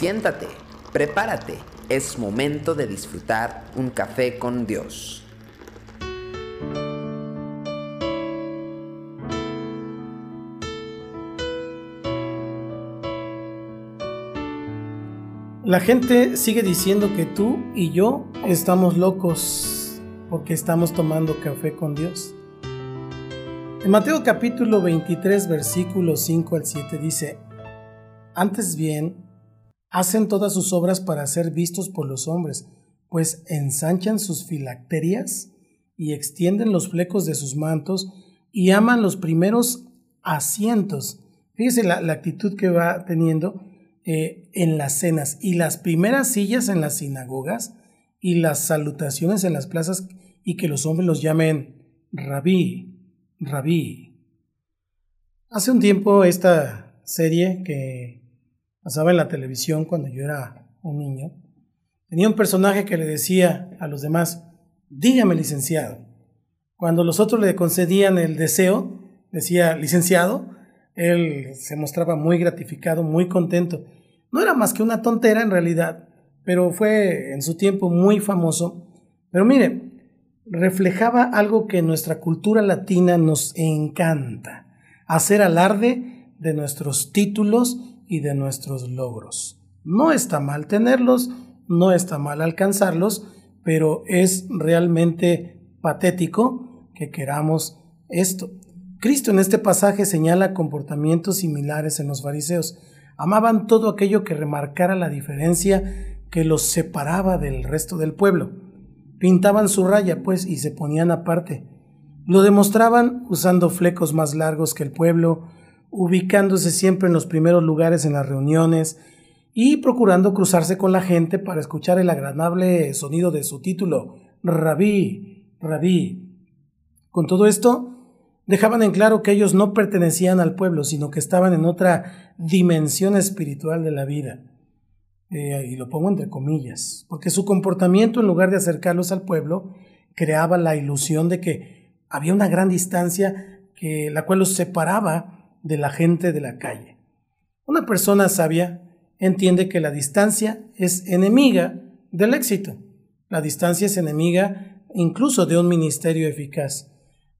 Siéntate, prepárate, es momento de disfrutar un café con Dios. La gente sigue diciendo que tú y yo estamos locos porque estamos tomando café con Dios. En Mateo capítulo 23 versículos 5 al 7 dice, Antes bien, hacen todas sus obras para ser vistos por los hombres, pues ensanchan sus filacterias y extienden los flecos de sus mantos y aman los primeros asientos. Fíjese la, actitud que va teniendo eh, en las cenas y las primeras sillas en las sinagogas y las salutaciones en las plazas y que los hombres los llamen rabí, Rabí. Hace un tiempo esta serie que pasaba en la televisión cuando yo era un niño, tenía un personaje que le decía a los demás, dígame licenciado. Cuando los otros le concedían el deseo, decía licenciado, él se mostraba muy gratificado, muy contento. No era más que una tontera en realidad, pero fue en su tiempo muy famoso. Pero mire, reflejaba algo que nuestra cultura latina nos encanta, hacer alarde de nuestros títulos y de nuestros logros. No está mal tenerlos, no está mal alcanzarlos, pero es realmente patético que queramos esto. Cristo en este pasaje señala comportamientos similares en los fariseos. Amaban todo aquello que remarcara la diferencia que los separaba del resto del pueblo Pintaban su raya, pues, y se ponían aparte. Lo demostraban usando flecos más largos que el pueblo, ubicándose siempre en los primeros lugares en las reuniones y procurando cruzarse con la gente para escuchar el agradable sonido de su título, Rabí, Rabí. Con todo esto, dejaban en claro que ellos no pertenecían al pueblo, sino que estaban en otra dimensión espiritual de la vida. Eh, y lo pongo entre comillas, porque su comportamiento en lugar de acercarlos al pueblo creaba la ilusión de que había una gran distancia que, la cual los separaba de la gente de la calle. Una persona sabia entiende que la distancia es enemiga del éxito. La distancia es enemiga incluso de un ministerio eficaz.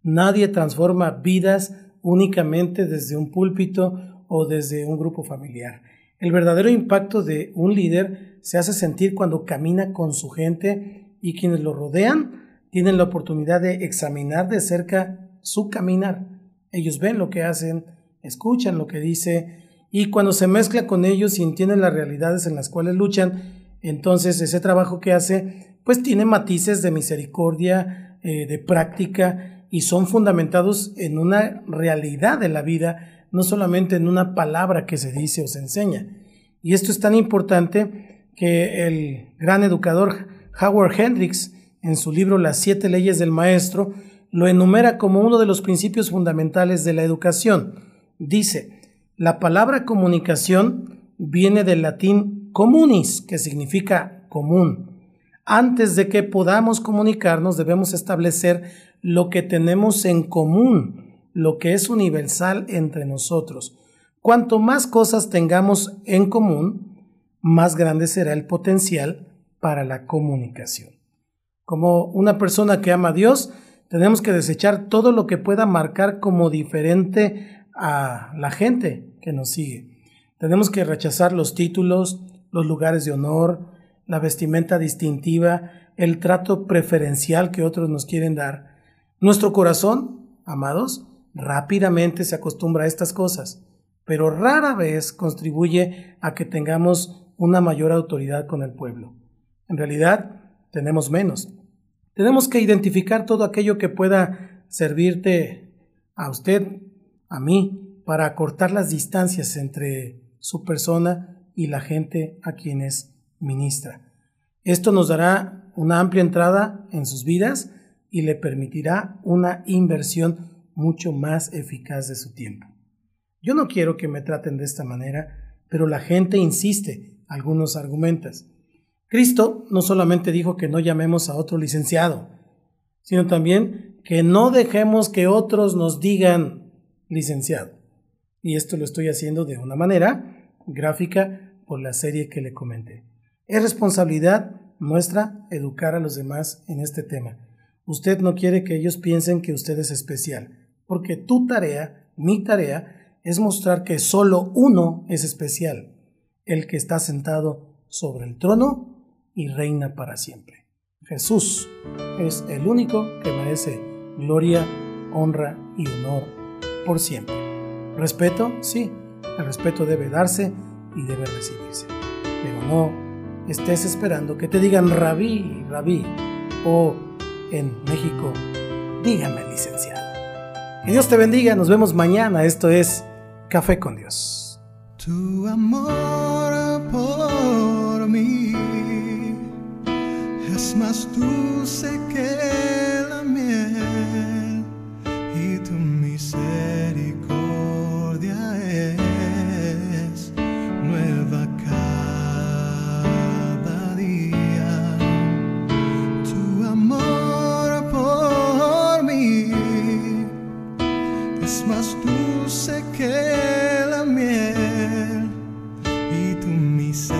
Nadie transforma vidas únicamente desde un púlpito o desde un grupo familiar. El verdadero impacto de un líder se hace sentir cuando camina con su gente y quienes lo rodean tienen la oportunidad de examinar de cerca su caminar. Ellos ven lo que hacen, escuchan lo que dice y cuando se mezcla con ellos y entienden las realidades en las cuales luchan, entonces ese trabajo que hace pues tiene matices de misericordia, eh, de práctica y son fundamentados en una realidad de la vida no solamente en una palabra que se dice o se enseña. Y esto es tan importante que el gran educador Howard Hendricks, en su libro Las siete leyes del maestro, lo enumera como uno de los principios fundamentales de la educación. Dice, la palabra comunicación viene del latín communis, que significa común. Antes de que podamos comunicarnos debemos establecer lo que tenemos en común lo que es universal entre nosotros. Cuanto más cosas tengamos en común, más grande será el potencial para la comunicación. Como una persona que ama a Dios, tenemos que desechar todo lo que pueda marcar como diferente a la gente que nos sigue. Tenemos que rechazar los títulos, los lugares de honor, la vestimenta distintiva, el trato preferencial que otros nos quieren dar. Nuestro corazón, amados, rápidamente se acostumbra a estas cosas, pero rara vez contribuye a que tengamos una mayor autoridad con el pueblo. En realidad, tenemos menos. Tenemos que identificar todo aquello que pueda servirte a usted, a mí, para acortar las distancias entre su persona y la gente a quienes ministra. Esto nos dará una amplia entrada en sus vidas y le permitirá una inversión mucho más eficaz de su tiempo. Yo no quiero que me traten de esta manera, pero la gente insiste, algunos argumentas. Cristo no solamente dijo que no llamemos a otro licenciado, sino también que no dejemos que otros nos digan licenciado. Y esto lo estoy haciendo de una manera gráfica por la serie que le comenté. Es responsabilidad nuestra educar a los demás en este tema. Usted no quiere que ellos piensen que usted es especial, porque tu tarea, mi tarea, es mostrar que solo uno es especial, el que está sentado sobre el trono y reina para siempre. Jesús es el único que merece gloria, honra y honor por siempre. Respeto, sí, el respeto debe darse y debe recibirse, pero no estés esperando que te digan rabí, rabí, o en México, dígame licenciado. Que Dios te bendiga, nos vemos mañana, esto es Café con Dios. Tu amor por mí es más tu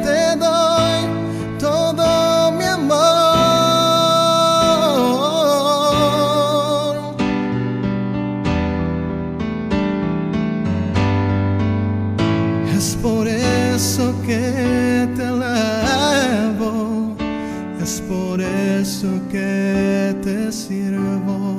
eso que te sirvo,